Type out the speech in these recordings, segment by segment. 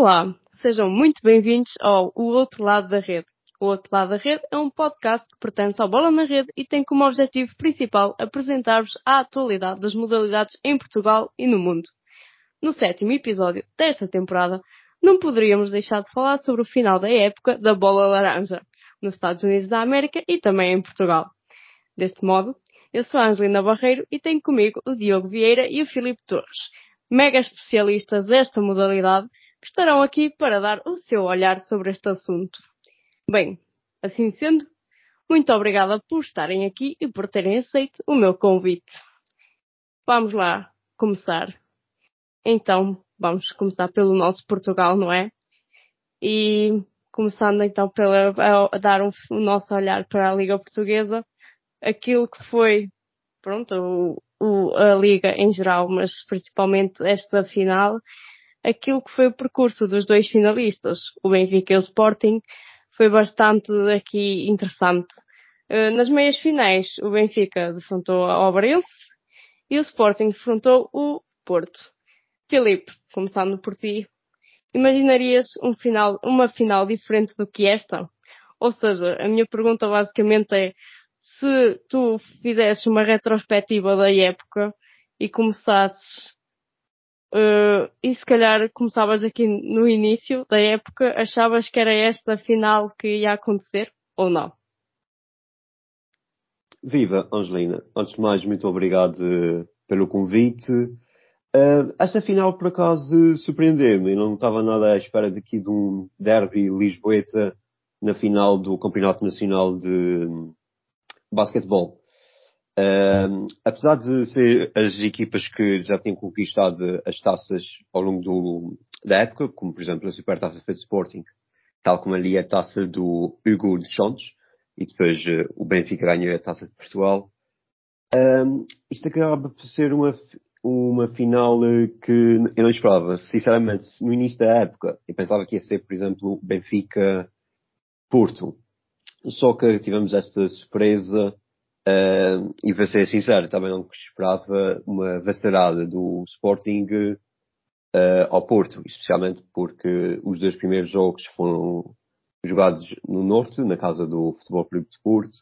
Olá, sejam muito bem-vindos ao O Outro Lado da Rede. O Outro Lado da Rede é um podcast que pertence ao Bola na Rede e tem como objetivo principal apresentar-vos a atualidade das modalidades em Portugal e no mundo. No sétimo episódio desta temporada, não poderíamos deixar de falar sobre o final da época da bola laranja, nos Estados Unidos da América e também em Portugal. Deste modo, eu sou a Angelina Barreiro e tenho comigo o Diogo Vieira e o Filipe Torres, mega especialistas desta modalidade, que estarão aqui para dar o seu olhar sobre este assunto. Bem, assim sendo, muito obrigada por estarem aqui e por terem aceito o meu convite. Vamos lá começar. Então, vamos começar pelo nosso Portugal, não é? E começando então pela, a dar um, o nosso olhar para a Liga Portuguesa, aquilo que foi, pronto, o, o, a Liga em geral, mas principalmente esta final, aquilo que foi o percurso dos dois finalistas, o Benfica e o Sporting, foi bastante aqui interessante. Uh, nas meias finais, o Benfica defrontou ao Obrense e o Sporting defrontou o Porto. Filipe, começando por ti, imaginarias um final, uma final diferente do que esta? Ou seja, a minha pergunta basicamente é se tu fizesses uma retrospectiva da época e começasses Uh, e se calhar começavas aqui no início da época, achavas que era esta a final que ia acontecer ou não? Viva, Angelina. Antes de mais, muito obrigado eh, pelo convite. Uh, esta final, por acaso, surpreendeu-me. Não estava nada à espera daqui de um derby lisboeta na final do Campeonato Nacional de Basquetebol. Apesar de ser as equipas que já tinham conquistado as taças ao longo do, da época, como por exemplo a Supertaça Fed Sporting, tal como ali a taça do Hugo de Santos, e depois uh, o Benfica ganhou a taça de Portugal, uh, isto acaba por ser uma, uma final eh, que eu não esperava. Sinceramente, no início da época, eu pensava que ia ser, por exemplo, Benfica-Porto. Só que tivemos esta surpresa Uh, e vou ser sincero, também não esperava uma vassalada do Sporting uh, ao Porto, especialmente porque os dois primeiros jogos foram jogados no Norte, na casa do Futebol Clube de Porto,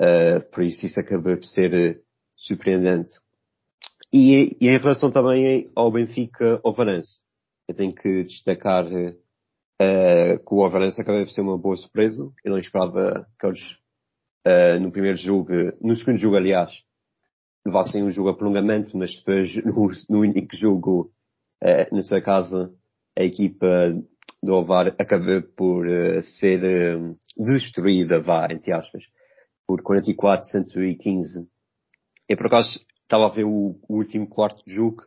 uh, por isso isso acaba por ser surpreendente. E, e, em relação também ao Benfica Ovarense, eu tenho que destacar que o Ovarense acaba por ser uma boa surpresa. Eu não esperava que eles uh, no primeiro jogo, no segundo jogo, aliás, levassem um jogo a prolongamento, mas depois, no, no único jogo, uh, na sua casa, a equipa do Ovar acabou por uh, ser destruída, vá, entre aspas, por 44-115. Eu, por acaso, estava a ver o, o, último quarto jogo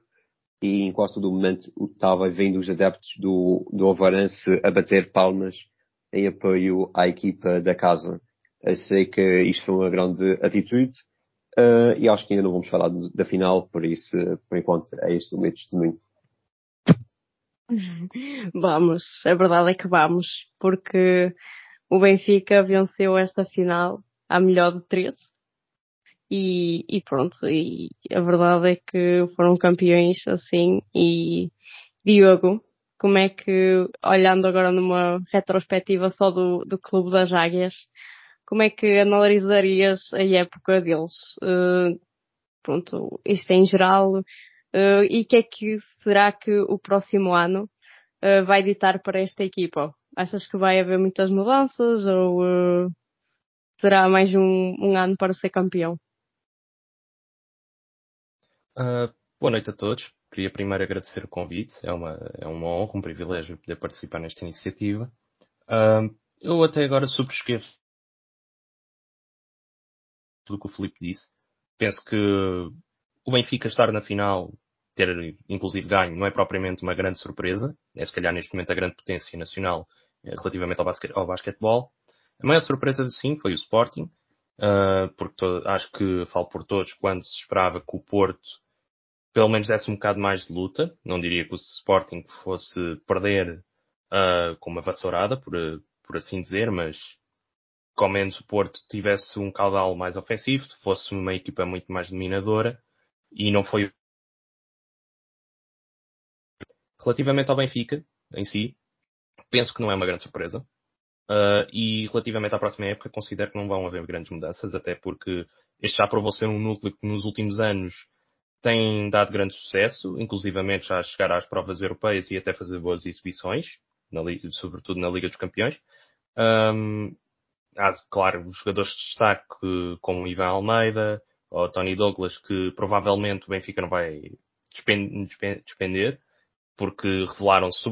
e em quase todo momento estava vendo os adeptos do, do Ovarense a bater palmas em apoio à equipa da casa. Eu sei que isto foi uma grande atitude uh, e acho que ainda não vamos falar da final, por isso, por enquanto, é este o meu testemunho. Vamos, a verdade é que vamos, porque o Benfica venceu esta final à melhor de três. E, e pronto, e a verdade é que foram campeões assim e Diogo, como é que, olhando agora numa retrospectiva só do, do Clube das Águias, como é que analisarias a época deles? Uh, pronto, isto em geral. Uh, e que é que será que o próximo ano uh, vai ditar para esta equipa? Achas que vai haver muitas mudanças ou será mais um, um, ano para ser campeão? boa noite a todos. Queria primeiro agradecer o convite. É uma, é uma honra, um privilégio poder participar nesta iniciativa. eu até agora subscrevo tudo o que o Felipe disse. Penso que o Benfica estar na final, ter inclusive ganho, não é propriamente uma grande surpresa. É se calhar neste momento a grande potência nacional eh, relativamente ao, ao basquetebol. A maior surpresa, sim, foi o Sporting, uh, porque acho que falo por todos quando se esperava que o Porto pelo menos desse um bocado mais de luta. Não diria que o Sporting fosse perder uh, com uma vassourada, por, por assim dizer, mas que ao menos o Porto tivesse um caudal mais ofensivo, fosse uma equipa muito mais dominadora e não foi. Relativamente ao Benfica, em si, penso que não é uma grande surpresa. Uh, e relativamente à próxima época, considero que não vão haver grandes mudanças, até porque este já provou ser um núcleo que nos últimos anos tem dado grande sucesso, inclusivamente já chegar às provas europeias e até fazer boas exibições, na sobretudo na Liga dos Campeões. Um, há, claro, jogadores de destaque como Ivan Almeida ou Tony Douglas, que provavelmente o Benfica não vai despender, porque revelaram-se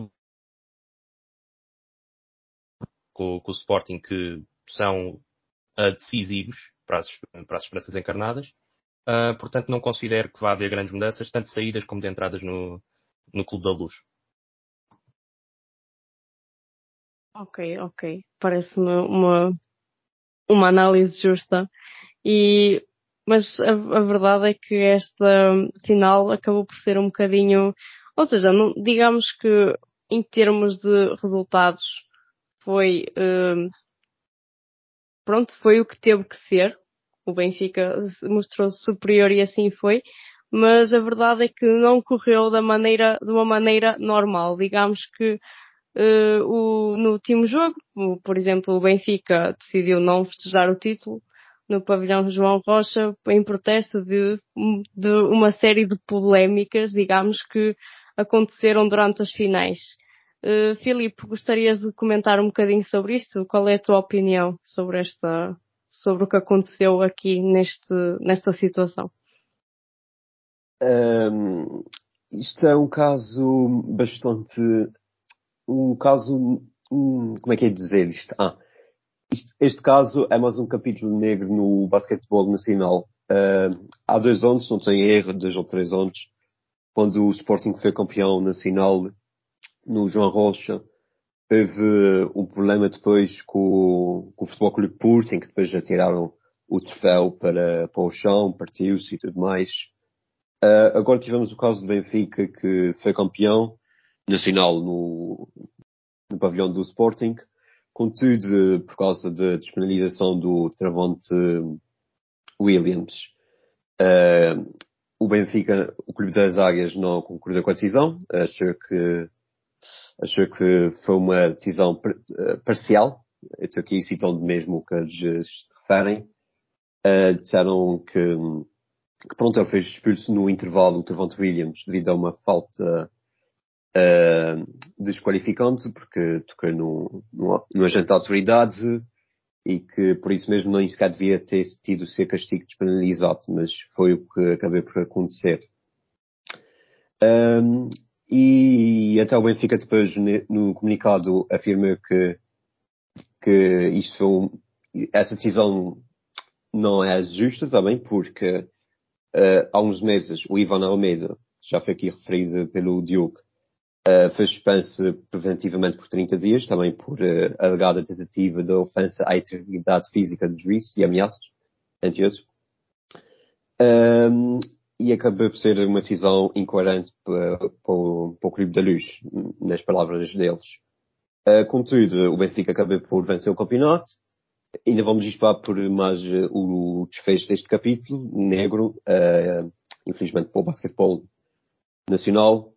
com, com, o Sporting que são uh, decisivos para as, para as esperanças encarnadas. Uh, portanto, não considero que vá haver grandes mudanças, tanto de saídas como de entradas no, no Clube da Luz. Ok, ok. Parece-me uma, uma análise justa. E, mas a, a, verdade é que esta final acabou por ser um bocadinho, ou seja, não, digamos que em termos de resultados foi, uh, pronto, foi o que teve que ser o Benfica mostrou-se superior e assim foi, mas a verdade é que não correu da maneira, de uma maneira normal. Digamos que uh, o, no último jogo, por exemplo, o Benfica decidiu não festejar o título no pavilhão João Rocha em protesto de, de uma série de polémicas, digamos, que aconteceram durante as finais. Uh, Filipe, gostarias de comentar um bocadinho sobre isto? Qual é a tua opinião sobre esta, sobre o que aconteceu aqui neste, nesta situação? Um, isto é um caso bastante. Um caso. Um, como é que é dizer isto? Ah, isto, este caso é mais um capítulo negro no basquetebol nacional. Uh, há dois anos, não tenho erro, dois ou três anos, quando o Sporting foi campeão nacional no João Rocha, Teve um problema depois com, com o Futebol Clube Porto, em que depois já tiraram o troféu para, para o chão, partiu-se e tudo mais. Uh, agora tivemos o caso do Benfica, que foi campeão nacional no, no pavilhão do Sporting. Contudo, por causa da despenalização do Travante Williams, uh, o Benfica, o Clube das Águias, não concordou com a decisão, achou que achou que foi uma decisão eh, parcial. Eu estou aqui citando mesmo o que eles referem. Uh, disseram que, que, pronto, ele fez expulso no intervalo o Trevante Williams devido a uma falta uh, desqualificante, porque tocou no, no, no agente da autoridade e que por isso mesmo nem sequer devia ter tido o seu castigo despenalizado, mas foi o que acabou por acontecer. Um, e até o Benfica depois no comunicado afirma que, que isto foi um, essa decisão não é justa também porque uh, há uns meses o Ivan Almeida, já foi aqui referido pelo Diogo, uh, foi suspenso preventivamente por 30 dias, também por uh, alegada tentativa de ofensa à integridade física do juiz e ameaças, entre outros. Um, e acabou por ser uma decisão incoerente para, o, Clube da Luz, nas palavras deles. Uh, contudo, o Benfica acabou por vencer o campeonato. Ainda vamos disparar por mais o desfecho deste capítulo, negro, infelizmente para o basquetebol nacional.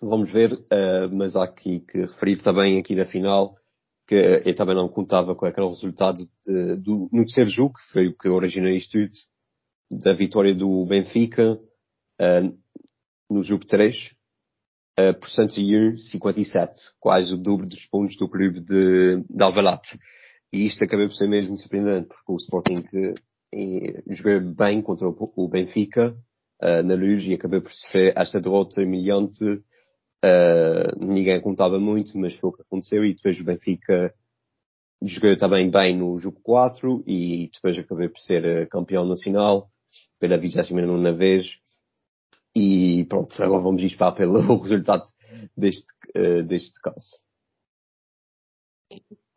Vamos ver, uh, mas há aqui que referir também aqui da final que eu também não contava com aquele resultado de, do, no terceiro jogo, que foi o que originou isto tudo, da vitória do Benfica uh, no jogo 3 uh, por 157, quase o dobro dos pontos do clube de, de Alvalade. E isto acabou por ser mesmo surpreendente, porque o Sporting uh, jogou bem contra o, o Benfica uh, na luz e acabou por sofrer esta derrota humilhante. Uh, ninguém contava muito, mas foi o que aconteceu e depois o Benfica jogou também bem no jogo 4 e depois acabou por ser campeão nacional pela 29 vez. E pronto, agora vamos disparar pelo resultado deste, uh, deste caso.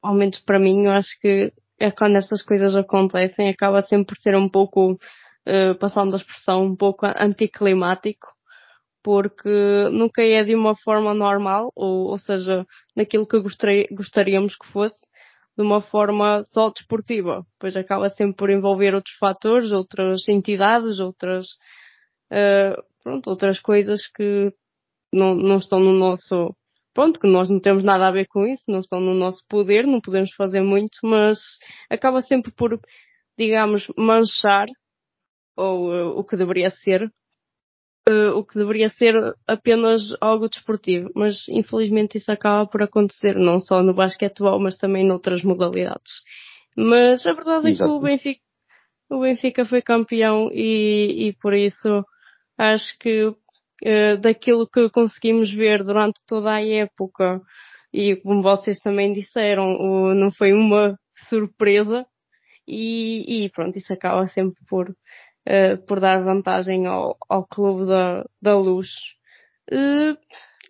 Ao menos para mim, eu acho que é quando essas coisas acontecem, acaba sempre por ser um pouco, uh, passando a expressão, um pouco anticlimático, porque nunca é de uma forma normal, ou, ou seja, naquilo que gostaríamos que fosse, de uma forma só desportiva, pois acaba sempre por envolver outros fatores, outras entidades, outras, uh, pronto, outras coisas que não, não estão no nosso, pronto, que nós não temos nada a ver com isso, não estão no nosso poder, não podemos fazer muito, mas acaba sempre por, digamos, manchar ou uh, o que deveria ser uh, o que deveria ser apenas algo desportivo, mas infelizmente isso acaba por acontecer não só no basquetebol, mas também noutras modalidades. Mas a verdade é que o Benfica, o Benfica foi campeão e, e por isso acho que uh, daquilo que conseguimos ver durante toda a época e como vocês também disseram, o, não foi uma surpresa e, e, pronto, isso acaba sempre por uh, por dar vantagem ao, ao Clube da, da Luz. Uh,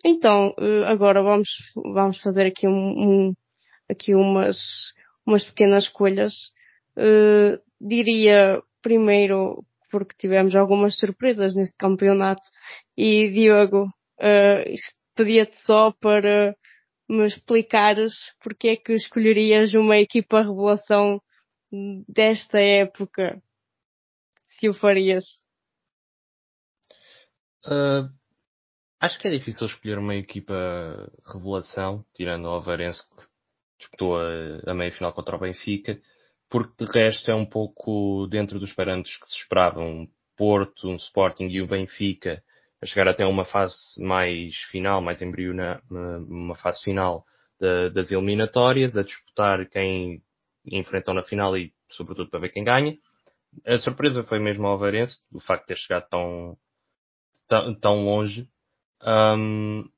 então, uh, agora vamos, vamos fazer aqui, um, um, aqui umas, umas pequenas escolhas. diria primeiro, porque tivemos algumas surpresas neste campeonato, e Diogo, pedia-te só para me explicares porque é que escolherias uma equipa revelação desta época que o farias? Uh, acho que é difícil escolher uma equipa revelação, tirando o Avarense que disputou a, a meia final contra o Benfica, porque de resto é um pouco dentro dos parâmetros que se esperavam. Um Porto, um Sporting e o Benfica a chegar até uma fase mais final, mais embriona, uma fase final de, das eliminatórias, a disputar quem enfrentam na final e sobretudo para ver quem ganha a surpresa foi mesmo ao Alvarense, o facto de ter chegado tão, tão, tão longe. Um,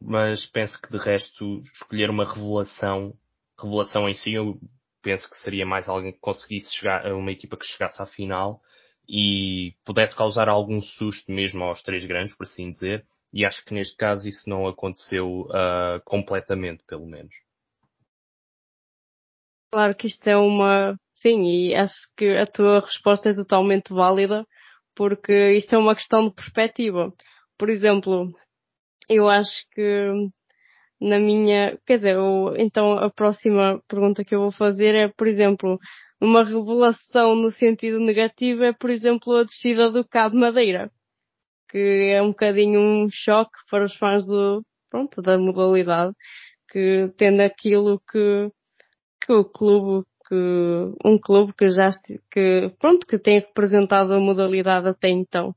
mas penso que de resto escolher uma revelação, revelação em si, eu penso que seria mais alguém que conseguisse chegar a uma equipa que chegasse à final e pudesse causar algum susto mesmo aos três grandes, por assim dizer. E acho que neste caso isso não aconteceu uh, completamente, pelo menos. Claro que isto é uma Sim, e acho que a tua resposta é totalmente válida, porque isto é uma questão de perspectiva. Por exemplo, eu acho que na minha, quer dizer, eu, então a próxima pergunta que eu vou fazer é, por exemplo, uma revelação no sentido negativo é, por exemplo, a descida do Cabo Madeira, que é um bocadinho um choque para os fãs do, pronto, da modalidade, que tendo aquilo que, que o clube que um clube que já que pronto que tem representado a modalidade até então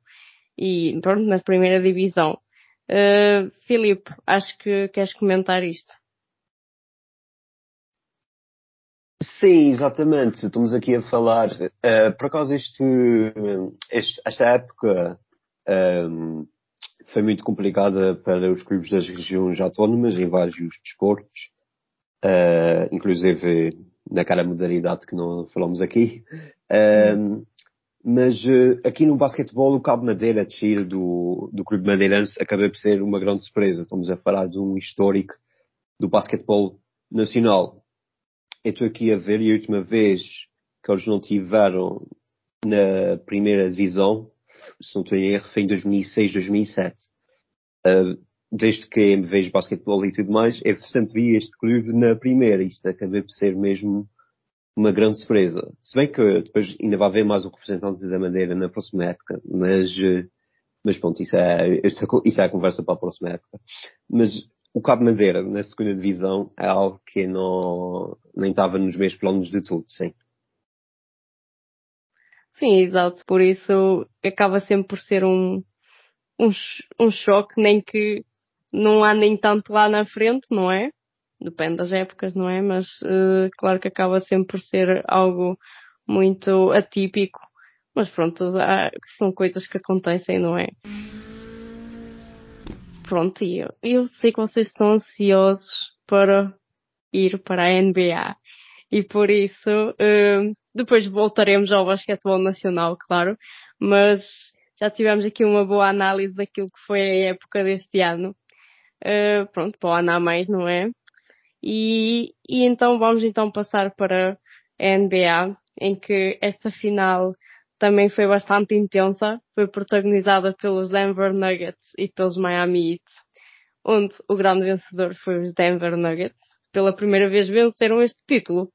e pronto na primeira divisão. Uh, Filipe, acho que queres comentar isto. Sim, exatamente. Estamos aqui a falar. Uh, por acaso este, este esta época um, foi muito complicada para os clubes das regiões autónomas em vários desportos, uh, inclusive naquela modalidade que não falamos aqui. Um, mas uh, aqui no basquetebol o Cabo Madeira, descer do, do Clube Madeirense, acabou por ser uma grande surpresa. Estamos a falar de um histórico do basquetebol nacional. Eu estou aqui a ver e a última vez que eles não tiveram na primeira divisão, se não estou em erro, foi em 2006, 2007. Uh, desde que me vejo basquetebol e tudo mais, eu sempre vi este clube na primeira. Isto acabou por ser mesmo uma grande surpresa. Se bem que depois ainda vai haver mais um representante da Madeira na próxima época, mas, eh, mas pronto, isso é, isso é a conversa para a próxima época. Mas o Cabo Madeira, na segunda divisão, é algo que não, nem estava nos meus planos de tudo, sim. Sim, exato. Por isso acaba sempre por ser um, um, um choque, nem que não andem tanto lá na frente, não é? Depende das épocas, não é? Mas uh, claro que acaba sempre por ser algo muito atípico. Mas pronto, há, são coisas que acontecem, não é? Pronto, e eu, eu sei que vocês estão ansiosos para ir para a NBA. E por isso, uh, depois voltaremos ao basquetebol nacional, claro. Mas já tivemos aqui uma boa análise daquilo que foi a época deste ano uh, pronto, para o ano a mais, não é? E, e então vamos então passar para a NBA, em que esta final também foi bastante intensa, foi protagonizada pelos Denver Nuggets e pelos Miami Heat, onde o grande vencedor foi os Denver Nuggets. Pela primeira vez venceram este título.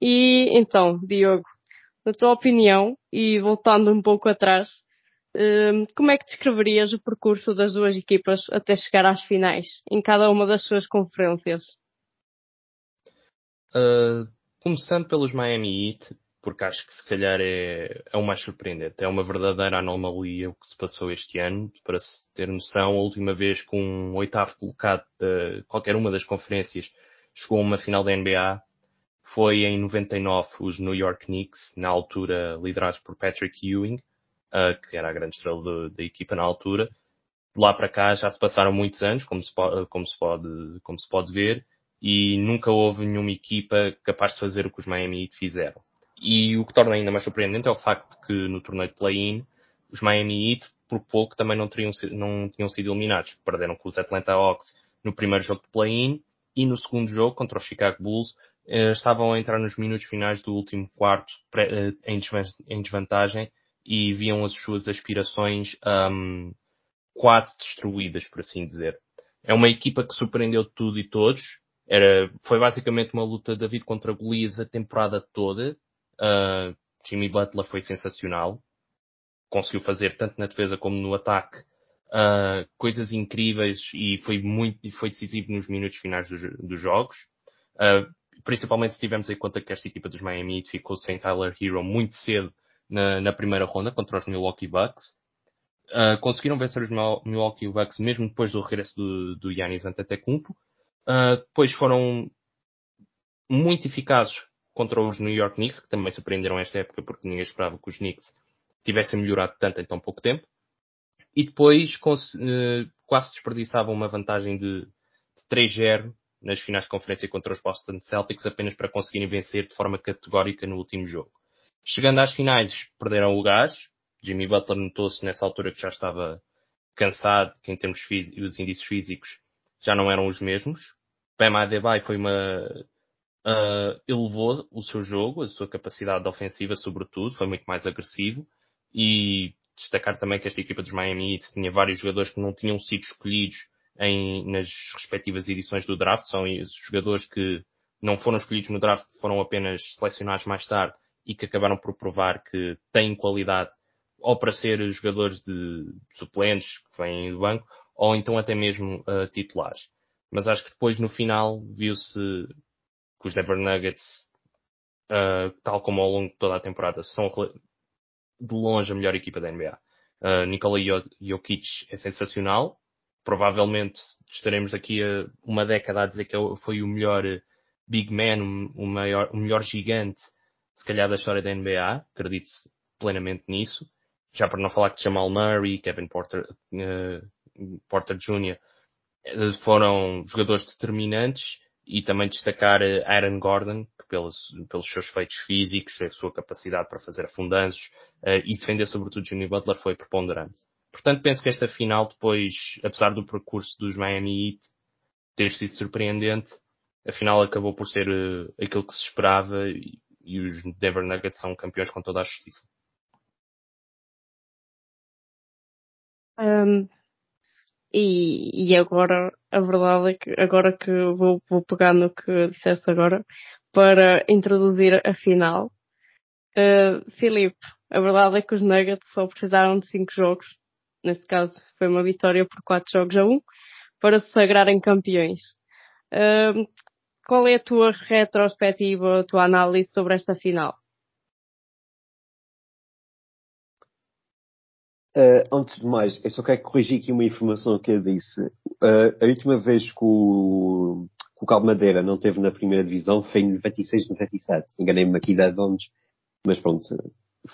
E então, Diogo, na tua opinião, e voltando um pouco atrás, como é que descreverias o percurso das duas equipas até chegar às finais, em cada uma das suas conferências? Uh, começando pelos Miami Heat, porque acho que se calhar é, é o mais surpreendente. É uma verdadeira anomalia o que se passou este ano. Para se ter noção, a última vez que um oitavo colocado de qualquer uma das conferências chegou a uma final da NBA foi em 99 os New York Knicks, na altura liderados por Patrick Ewing, uh, que era a grande estrela da equipa na altura. De lá para cá já se passaram muitos anos, como se, como se, pode, como se pode ver, e nunca houve nenhuma equipa capaz de fazer o que os Miami Heat fizeram. E o que torna ainda mais surpreendente é o facto de que no torneio de play-in, os Miami Heat, por pouco, também não, teriam, não tinham sido eliminados. Perderam com os Atlanta Hawks no primeiro jogo de play-in e no segundo jogo, contra os Chicago Bulls, eh, estavam a entrar nos minutos finais do último quarto eh, em desvantagem e viam as suas aspirações um, quase destruídas, por assim dizer. É uma equipa que surpreendeu tudo e todos. Era, foi basicamente uma luta David contra Golias a temporada toda. Uh, Jimmy Butler foi sensacional. Conseguiu fazer tanto na defesa como no ataque uh, coisas incríveis e foi muito foi decisivo nos minutos finais dos, dos jogos. Uh, principalmente se tivermos em conta que esta equipa dos Miami ficou sem Tyler Hero muito cedo na, na primeira ronda contra os Milwaukee Bucks. Uh, conseguiram vencer os Milwaukee Bucks mesmo depois do regresso do, do Giannis Antetokounmpo. Uh, depois foram muito eficazes contra os New York Knicks, que também surpreenderam esta época porque ninguém esperava que os Knicks tivessem melhorado tanto em tão pouco tempo. E depois eh, quase desperdiçavam uma vantagem de, de 3-0 nas finais de conferência contra os Boston Celtics apenas para conseguirem vencer de forma categórica no último jogo. Chegando às finais, perderam o gás. Jimmy Butler notou-se nessa altura que já estava cansado, que em termos físicos, os indícios físicos já não eram os mesmos. Bam Adebayo foi uma uh, elevou o seu jogo, a sua capacidade ofensiva, sobretudo, foi muito mais agressivo. E destacar também que esta equipa dos Miami Heat tinha vários jogadores que não tinham sido escolhidos em, nas respectivas edições do draft. São os jogadores que não foram escolhidos no draft, foram apenas selecionados mais tarde e que acabaram por provar que têm qualidade ou para ser jogadores de suplentes que vêm do banco, ou então até mesmo uh, titulares. Mas acho que depois no final viu-se que os Denver Nuggets, uh, tal como ao longo de toda a temporada, são de longe a melhor equipa da NBA. Uh, Nikola Jokic é sensacional. Provavelmente estaremos aqui a uma década a dizer que é foi o melhor big man, o, maior, o melhor gigante, se calhar da história da NBA. Acredito plenamente nisso. Já para não falar que Jamal Murray, Kevin Porter, uh, Porter Jr. Eh, foram jogadores determinantes e também destacar Aaron Gordon, que pelos, pelos seus feitos físicos, a sua capacidade para fazer afundanços uh, e defender sobretudo Jimmy Butler foi preponderante. Portanto, penso que esta final depois, apesar do percurso dos Miami Heat ter sido surpreendente, a final acabou por ser uh, aquilo que se esperava e, e os Denver Nuggets são campeões com toda a justiça. Um, e, e agora, a verdade é que agora que vou, vou pegar no que disseste agora para introduzir a final. Uh, Filipe, a verdade é que os Nuggets só precisaram de 5 jogos, neste caso foi uma vitória por 4 jogos a 1, um, para se sagrarem campeões. Uh, qual é a tua retrospectiva, a tua análise sobre esta final? Uh, antes de mais, eu só quero corrigir aqui uma informação que eu disse. Uh, a última vez que o, que o Madeira não teve na primeira divisão foi em 96, 97. Enganei-me aqui 10 anos, mas pronto,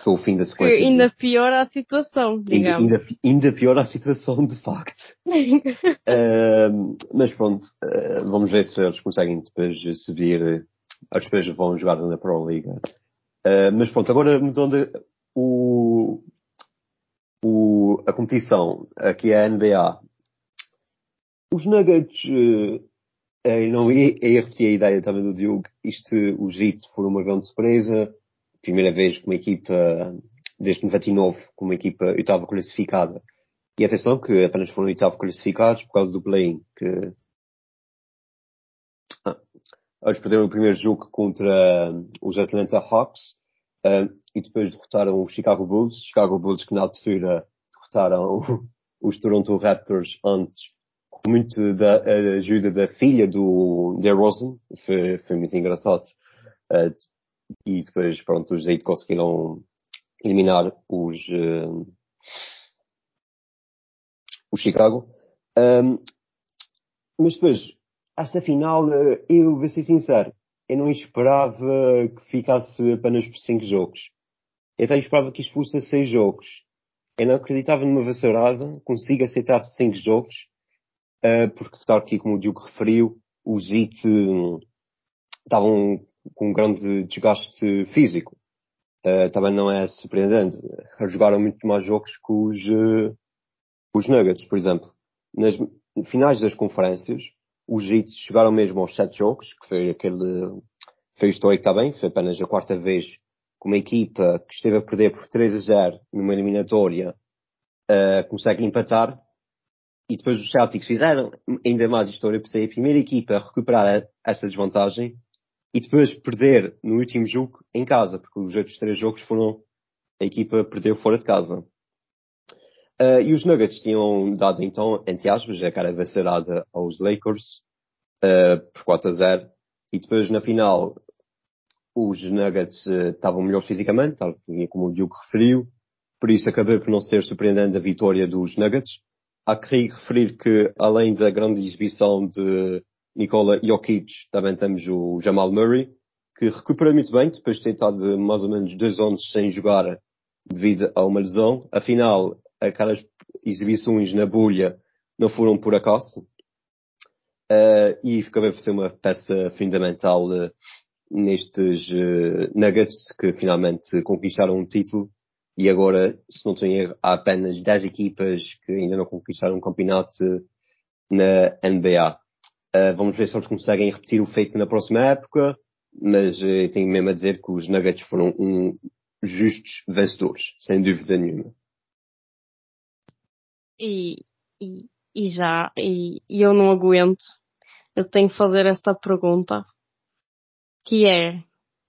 foi o fim da sequência. Que ainda piora a situação, digamos. Ainda, ainda, ainda piora a situação, de facto. uh, mas pronto, vamos ver se eles conseguem depois subir. Eles depois vão jogar na Pro Liga. mas pronto, agora mudando o, o, a competição, aqui é a NBA, os Nuggets, eh, não ia, ia repetir a ideia também do Diogo, isto, o Egito foi uma grande surpresa, primeira vez com uma equipa, desde 99, com uma equipa oitava classificada. E atenção que apenas foram oitavo classificados por causa do play-in, que ah, eles perderam o primeiro jogo contra os Atlanta Hawks, uh, e depois derrotaram os Chicago Bulls, Chicago Bulls que na altura passaram os Toronto Raptors antes, com muito da ajuda da filha do DeRozan, foi, foi muito engraçado. Uh, e depois, pronto, os Heat conseguiram eliminar os, uh, o Chicago. Um, mas depois, esta final, eu vou ser sincero, eu não esperava que ficasse apenas por 5 jogos. Eu até esperava que isto fosse a 6 jogos. Eu não acreditava numa vassourada, consigo aceitar 5 jogos, uh, porque está aqui, como o Diogo referiu, os Heat estavam com um grande desgaste físico. Uh, também não é surpreendente. Jogaram muito mais jogos que os, uh, os Nuggets, por exemplo. Nas finais das conferências, os Heat chegaram mesmo aos sete jogos, que foi aquele, foi histórico também, foi apenas a quarta vez que uma equipa que esteve a perder por 3 a 0 numa eliminatória uh, consegue empatar. E depois os Celtics fizeram ainda mais história por ser a primeira equipa a recuperar essa desvantagem e depois perder no último jogo em casa, porque os outros três jogos foram a equipa perdeu fora de casa. Uh, e os Nuggets tinham dado então, entre aspas, a cara vassourada aos Lakers uh, por 4 a 0. E depois na final os Nuggets uh, estavam melhor fisicamente, tal como o Diogo referiu. Por isso acabei por não ser surpreendente a vitória dos Nuggets. Há que referir que além da grande exibição de Nikola Jokic, também temos o Jamal Murray, que recuperou muito bem, depois de ter estado mais ou menos dois anos sem jogar devido a uma lesão. Afinal, aquelas exibições na bolha não foram por acaso. Uh, e acabou por ser uma peça fundamental uh, nestes uh, Nuggets que finalmente conquistaram um título. E agora, se não tenho erro, há apenas 10 equipas que ainda não conquistaram um campeonato na NBA. Uh, vamos ver se eles conseguem repetir o feito na próxima época, mas uh, tenho mesmo a dizer que os Nuggets foram um justos vencedores, sem dúvida nenhuma. E, e, e já, e, e eu não aguento. Eu tenho que fazer esta pergunta, que é,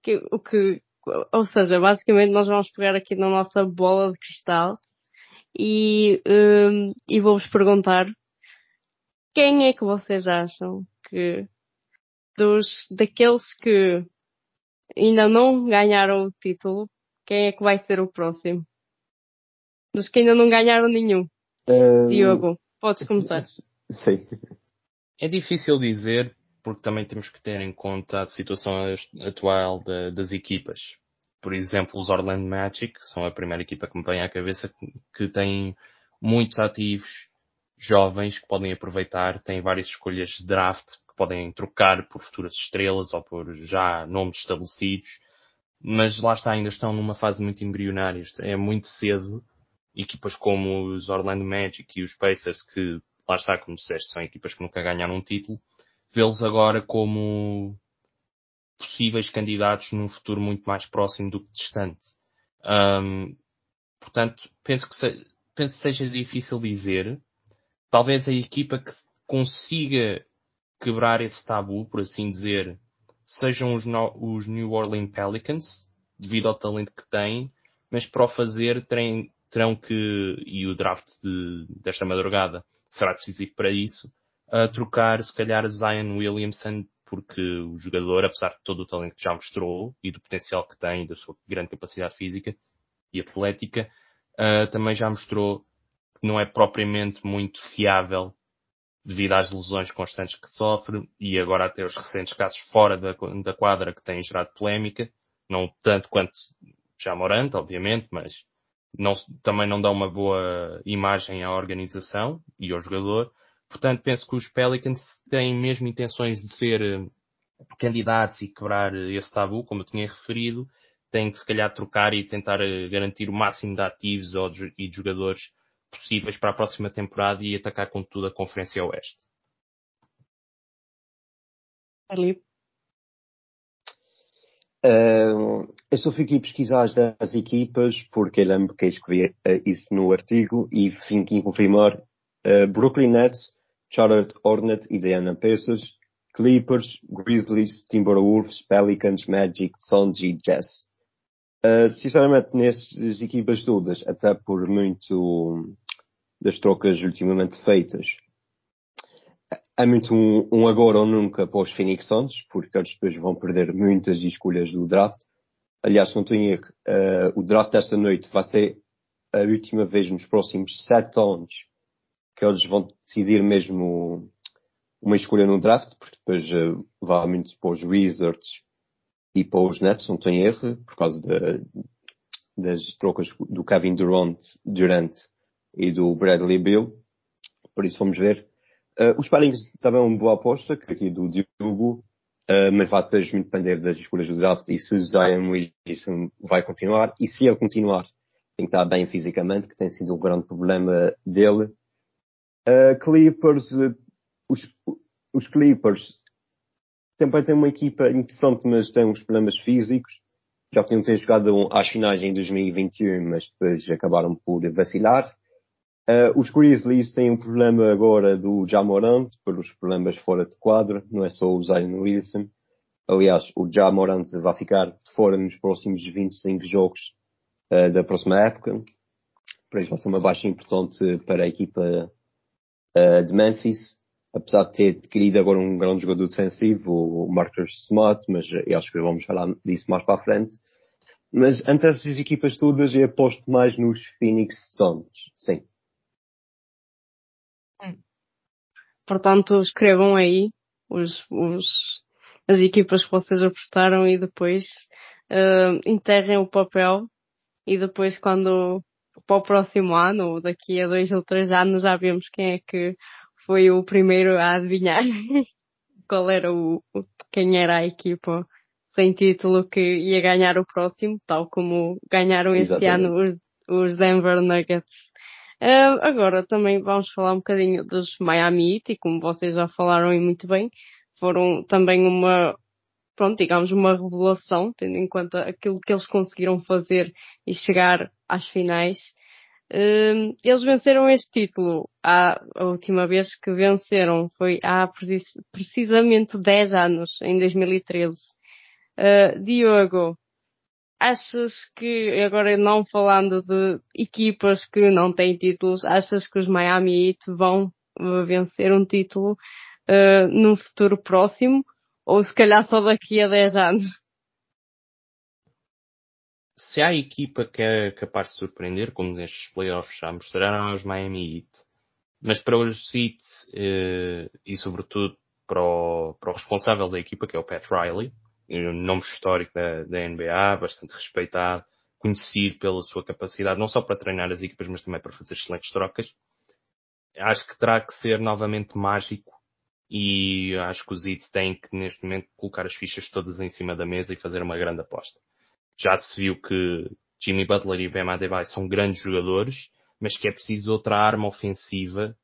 que, o que, ou seja, basicamente nós vamos pegar aqui na nossa bola de cristal e, um, e vou-vos perguntar quem é que vocês acham que dos daqueles que ainda não ganharam o título, quem é que vai ser o próximo? Dos que ainda não ganharam nenhum. Um... Diogo, podes começar. Sim. É difícil dizer, porque também temos que ter em conta a situação atual de, das equipas. Por exemplo, os Orlando Magic são a primeira equipa que me vem à cabeça que, que tem muitos ativos jovens que podem aproveitar, têm várias escolhas de draft que podem trocar por futuras estrelas ou por já nomes estabelecidos, mas lá está, ainda estão numa fase muito embrionária, é muito cedo. Equipas como os Orlando Magic e os Pacers, que lá está, como disseste, são equipas que nunca ganharam um título, vê-los agora como possíveis candidatos num futuro muito mais próximo do que distante. Um, portanto, penso que, se, penso que seja difícil dizer, talvez a equipa que consiga quebrar esse tabu, por assim dizer, sejam os, no, os New Orleans Pelicans, devido ao talento que têm, mas para o fazer terem, terão que, e o draft de, desta madrugada será decisivo para isso, a trocar se calhar Zion Williamson, porque o jogador, apesar de todo o talento que já mostrou e do potencial que tem, da sua grande capacidade física e atlética, uh, também já mostrou não é propriamente muito fiável devido às lesões constantes que sofre e agora até os recentes casos fora da, da quadra que têm gerado polémica, não tanto quanto já Morante, obviamente, mas não, também não dá uma boa imagem à organização e ao jogador. Portanto, penso que os Pelicans têm mesmo intenções de ser eh, candidatos e quebrar esse tabu, como eu tinha referido, têm que se calhar trocar e tentar eh, garantir o máximo de ativos e de jogadores possíveis para a próxima temporada e atacar com tudo a Conferência Oeste. Ali. Uh, eu só fiquei a pesquisar as 10 equipas porque eu lembro que escrevi uh, isso no artigo e fiquei a confirmar uh, Brooklyn Nets, Charlotte Hornets, Indiana Pacers, Clippers, Grizzlies, Timberwolves, Pelicans, Magic, Suns e Jazz. Uh, sinceramente, nessas equipas todas, até por muito das trocas ultimamente feitas. É muito um, um, agora ou nunca para os Phoenix Suns, porque eles depois vão perder muitas escolhas do draft. Aliás, não em erro, uh, o draft desta noite vai ser a última vez nos próximos sete anos que eles vão decidir mesmo uma escolha no draft, porque depois uh, vai muito para os Wizards e para os Nets, não erro, por causa de, das trocas do Kevin Durant, Durant e do Bradley Bill. Por isso vamos ver. Uh, os Sparrings também é uma boa aposta, que aqui do Diogo, uh, mas vai depois muito depender das escolhas do draft e se Zion Wilson vai continuar. E se ele continuar, tem que estar bem fisicamente, que tem sido o um grande problema dele. Uh, Clippers, os, os Clippers também têm uma equipa interessante, mas têm uns problemas físicos já podiam ter jogado às finais em 2021, mas depois acabaram por vacilar. Uh, os Grizzlies têm um problema agora do Jamorant, pelos problemas fora de quadro, não é só o Zion Wilson. Aliás, o Jamorant vai ficar de fora nos próximos 25 jogos uh, da próxima época. Por isso vai ser uma baixa importante para a equipa uh, de Memphis. Apesar de ter adquirido agora um grande jogador defensivo, o Marcus Smart, mas acho que vamos falar disso mais para a frente. Mas entre essas equipas todas, eu aposto mais nos Phoenix Suns, sim. Portanto, escrevam aí os, os, as equipas que vocês apostaram e depois uh, enterrem o papel e depois quando para o próximo ano, ou daqui a dois ou três anos, já vemos quem é que foi o primeiro a adivinhar qual era o, quem era a equipa sem título que ia ganhar o próximo, tal como ganharam este ano os, os Denver Nuggets. Uh, agora também vamos falar um bocadinho dos Miami Heat, e como vocês já falaram e muito bem, foram também uma, pronto, digamos, uma revelação, tendo em conta aquilo que eles conseguiram fazer e chegar às finais. Uh, eles venceram este título a, última vez que venceram foi há precisamente 10 anos, em 2013. Uh, Diogo, achas que, agora não falando de equipas que não têm títulos, achas que os Miami Heat vão vencer um título uh, num futuro próximo? Ou se calhar só daqui a 10 anos? Se há equipa que é capaz de surpreender, como nestes playoffs já mostraram, os Miami Heat. Mas para os Heat, uh, e sobretudo para o, para o responsável da equipa, que é o Pat Riley, um nome histórico da, da NBA, bastante respeitado, conhecido pela sua capacidade, não só para treinar as equipas, mas também para fazer excelentes trocas. Acho que terá que ser novamente mágico e acho que os Heat têm que neste momento colocar as fichas todas em cima da mesa e fazer uma grande aposta. Já se viu que Jimmy Butler e Bam Adebayo são grandes jogadores, mas que é preciso outra arma ofensiva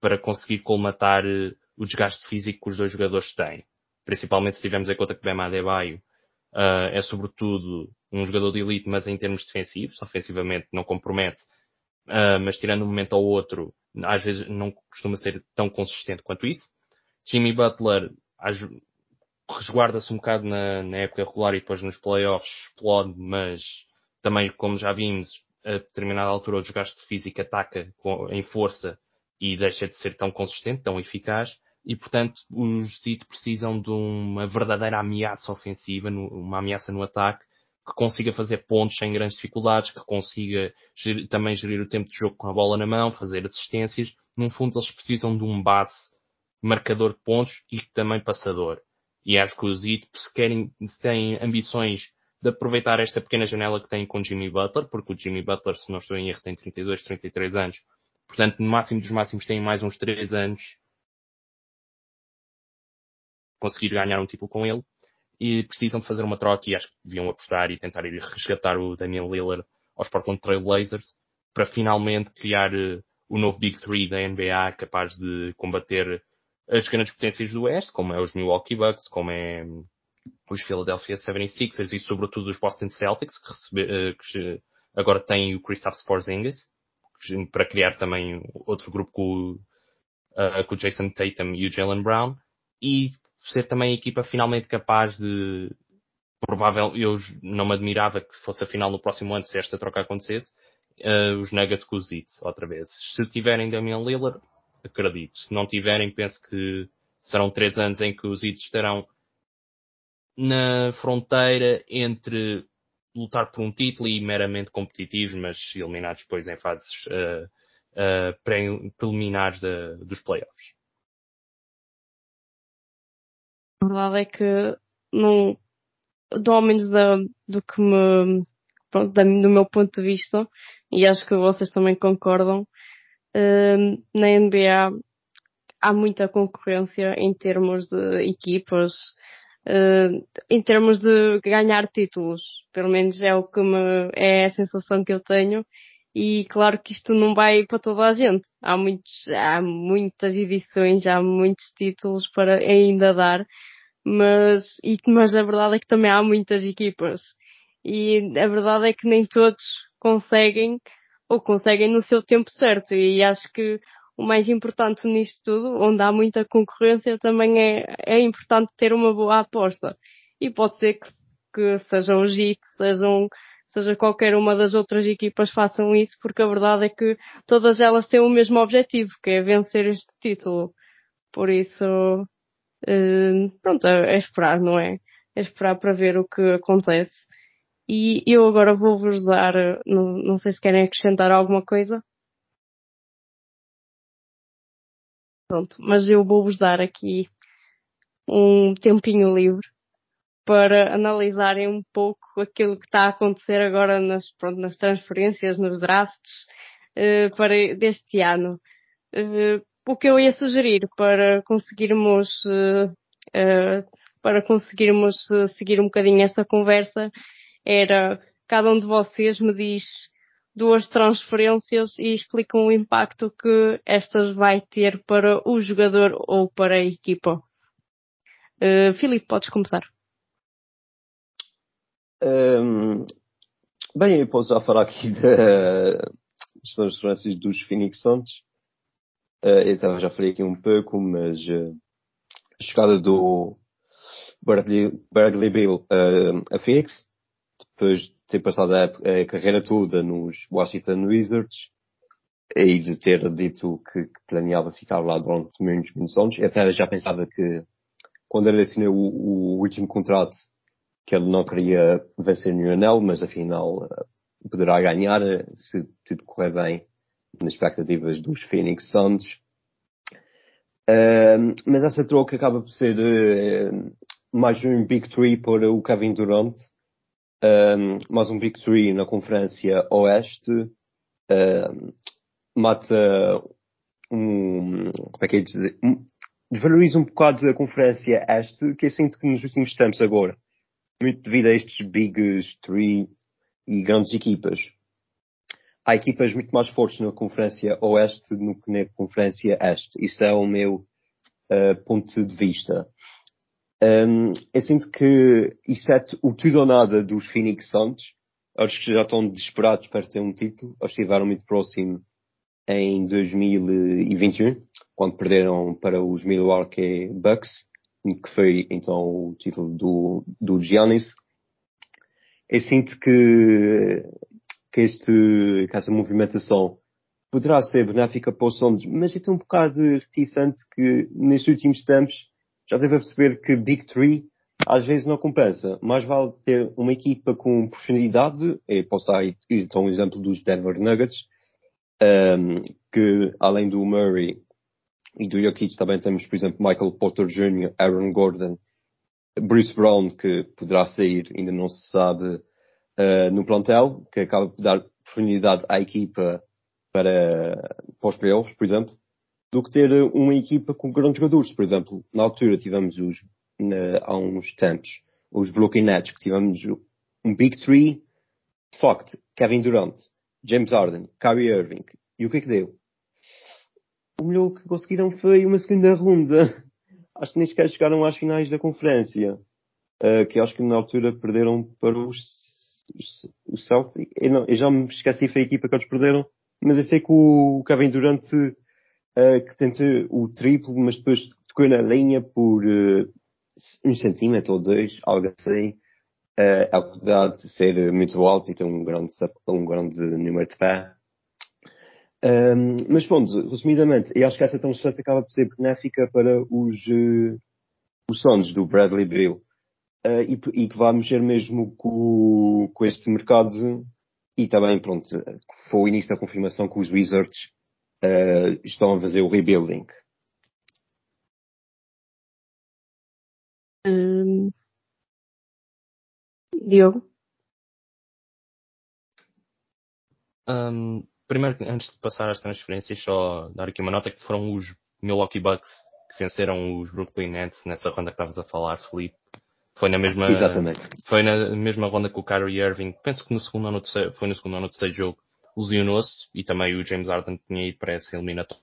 para conseguir colmatar eh, o desgaste físico que os dois jogadores têm principalmente se tivermos em conta que Bema Adebayo uh, é sobretudo um jogador de elite, mas em termos defensivos, ofensivamente não compromete, uh, mas tirando um momento ao outro, às vezes não costuma ser tão consistente quanto isso. Jimmy Butler resguarda-se um bocado na, na, época regular e depois nos playoffs explode, mas também, como já vimos, a determinada altura o desgaste físico ataca com, em força e deixa de ser tão consistente, tão eficaz e portanto os Heat precisam de uma verdadeira ameaça ofensiva, uma ameaça no ataque, que consiga fazer pontos sem grandes dificuldades, que consiga gerir, também gerir o tempo de jogo com a bola na mão, fazer assistências. Num fundo eles precisam de um base marcador de pontos e também passador. E acho que os Heat, se querem, se têm ambições de aproveitar esta pequena janela que têm com Jimmy Butler, porque o Jimmy Butler, se não estou em erro, tem 32, 33 anos. Portanto, no máximo dos máximos tem mais uns 3 anos conseguir ganhar um título com ele e precisam de fazer uma troca e acho que deviam apostar e tentar ir resgatar o Daniel Lillard aos Portland Trail Blazers para finalmente criar uh, o novo Big Three da NBA capaz de combater as grandes potências do Oeste, como é os Milwaukee Bucks, como é um, os Philadelphia 76ers e sobretudo os Boston Celtics, que, recebe, uh, que agora têm o Kristaps Porzingis, para criar também outro grupo com, uh, com o Jason Tatum e o Jalen Brown, e ser também a equipa finalmente capaz de provável, eu não me admirava que fosse a final no próximo ano se esta troca acontecesse, uh, os Nuggets com os Heat, outra vez. Se tiverem Damian Lillard, acredito. Se não tiverem, penso que serão três anos em que os Heat estarão na fronteira entre lutar por um título e meramente competitivos, mas eliminados depois em fases uh, uh, preliminares de, dos playoffs. A verdade é que não, do ao menos da, do que me, pronto, da, do meu ponto de vista, e acho que vocês também concordam, na NBA há muita concorrência em termos de equipas, em termos de ganhar títulos. Pelo menos é o que me, é a sensação que eu tenho. E claro que isto não vai para toda a gente. Há muitos, há muitas edições, há muitos títulos para ainda dar. Mas, e, mas a verdade é que também há muitas equipas. E a verdade é que nem todos conseguem, ou conseguem no seu tempo certo. E acho que o mais importante nisto tudo, onde há muita concorrência, também é, é importante ter uma boa aposta. E pode ser que, que sejam o JIT, sejam, seja qualquer uma das outras equipas façam isso, porque a verdade é que todas elas têm o mesmo objetivo, que é vencer este título. Por isso, uh, pronto, é, é esperar, não é? É esperar para ver o que acontece. E eu agora vou-vos dar, não, não sei se querem acrescentar alguma coisa. Pronto, mas eu vou-vos dar aqui um tempinho livre para analisarem um pouco aquilo que está a acontecer agora nas, pronto, nas transferências, nos drafts uh, para deste ano. Uh, o que eu ia sugerir para conseguirmos uh, para conseguirmos seguir um bocadinho esta conversa era cada um de vocês me diz duas transferências e explicam o impacto que estas vai ter para o jogador ou para a equipa. Uh, Filipe, podes começar. Um, bem, eu posso já falar aqui das transferências dos Phoenix Suns. Uh, eu já falei aqui um pouco, mas uh, a chegada do Bradley, Bradley Bill uh, a Phoenix, depois ter passado a, a, carreira toda nos Washington Wizards e de ter dito que, que planeava ficar lá durante muitos, muitos anos. Até já pensava que quando ele assinou o, o último contrato que ele não queria vencer nenhum anel, mas afinal uh, poderá ganhar uh, se tudo correr bem nas expectativas dos Phoenix Suns. Uh, mas essa troca acaba por ser uh, mais um Big Three para o Kevin Durant um, mais um victory na Conferência Oeste, um, mata um, como é que é dizer, um, desvaloriza um bocado a Conferência Este, que eu sinto que nos últimos tempos agora, muito devido a estes Big Three e grandes equipas. Há equipas muito mais fortes na Conferência Oeste do que na Conferência Este. Isso é o meu uh, ponto de vista. Um, eu sinto que isso é o tudo ou nada dos Phoenix Suns. Acho que já estão desesperados para ter um título. Eles estiveram muito próximo em 2021, quando perderam para os Milwaukee Bucks, que foi então o título do, do Giannis. Eu sinto que, que, este, que essa movimentação poderá ser benéfica para os Suns, mas estou um bocado reticente que nestes últimos tempos já deve perceber que Big Three às vezes não compensa. Mais vale ter uma equipa com profundidade, e posso dar então um exemplo dos Denver Nuggets, um, que além do Murray e do Jokic também temos, por exemplo, Michael Porter Jr., Aaron Gordon, Bruce Brown, que poderá sair, ainda não se sabe, uh, no plantel, que acaba por dar profundidade à equipa para, para os playoffs, por exemplo do que ter uma equipa com grandes jogadores. Por exemplo, na altura tivemos os, na, há uns tempos, os Brooklyn Nets, que tivemos um Big Three, de facto, Kevin Durant, James Harden, Kyrie Irving. E o que é que deu? O melhor que conseguiram foi uma segunda ronda. Acho que nem sequer chegaram às finais da conferência. Uh, que acho que na altura perderam para os, os, os. Eu, não, eu já me esqueci foi a equipa que eles perderam. Mas eu sei que o Kevin Durant uh, que tentou o triplo, mas depois tocou na linha por uh, um centímetro ou dois, algo assim. Uh, apesar de ser muito alto e ter um grande, um grande número de pé. Um, mas pronto, resumidamente, eu acho que essa transferência acaba por ser benéfica para os, uh, os sons do Bradley Bill uh, e, e, que vai mexer mesmo com, com este mercado e também, pronto, foi o início da confirmação que os Wizards uh, estão a fazer o rebuilding. Um... Diogo? Um, primeiro, antes de passar às transferências, só dar aqui uma nota que foram os Milwaukee Bucks que venceram os Brooklyn Nets nessa ronda que estavas a falar, Felipe. Foi na mesma, Exatamente. Foi na mesma ronda que o Kyrie Irving, penso que no segundo ou no terceiro, foi no segundo ou no terceiro jogo, lesionou-se e também o James Harden tinha ido para essa eliminatória.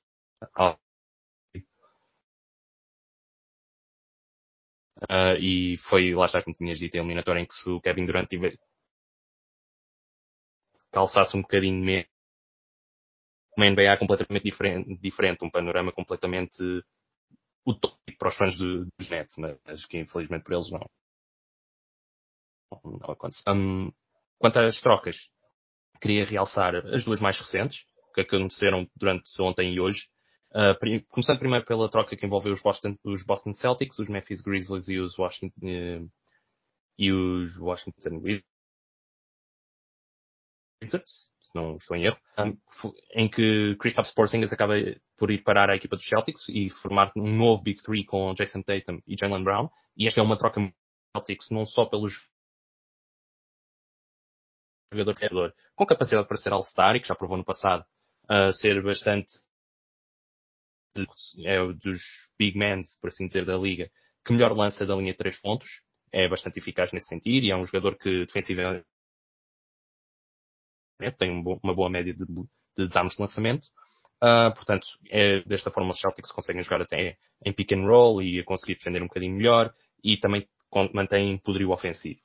Uh, e foi, lá está, como tinhas dito, a eliminatória em que se o Kevin Durant tive, calçasse um bocadinho menos uma NBA completamente diferente, diferente, um panorama completamente utópico para os fãs de, dos Nets, mas que infelizmente para eles não, não acontece. Um, quanto às trocas, queria realçar as duas mais recentes, que aconteceram durante ontem e hoje. Uh, começando primeiro pela troca que envolveu os Boston, os Boston Celtics, os Memphis Grizzlies e os Washington, uh, e os Washington Wizards, se não estou em erro, um, em que Kristaps Porzingis acaba por ir parar a equipa dos Celtics e formar um novo Big Three com Jason Tatum e Jalen Brown. E esta é uma troca Celtics não só pelos jogador com capacidade para ser All-Star e que já provou no passado uh, ser bastante é dos big men, por assim dizer, da liga, que melhor lança da linha de três pontos. É bastante eficaz nesse sentido e é um jogador que defensivamente tem uma boa média de, de desarmes de lançamento. Uh, portanto, é, desta forma os Celtics conseguem jogar até em pick and roll e conseguir defender um bocadinho melhor e também mantém poderio ofensivo.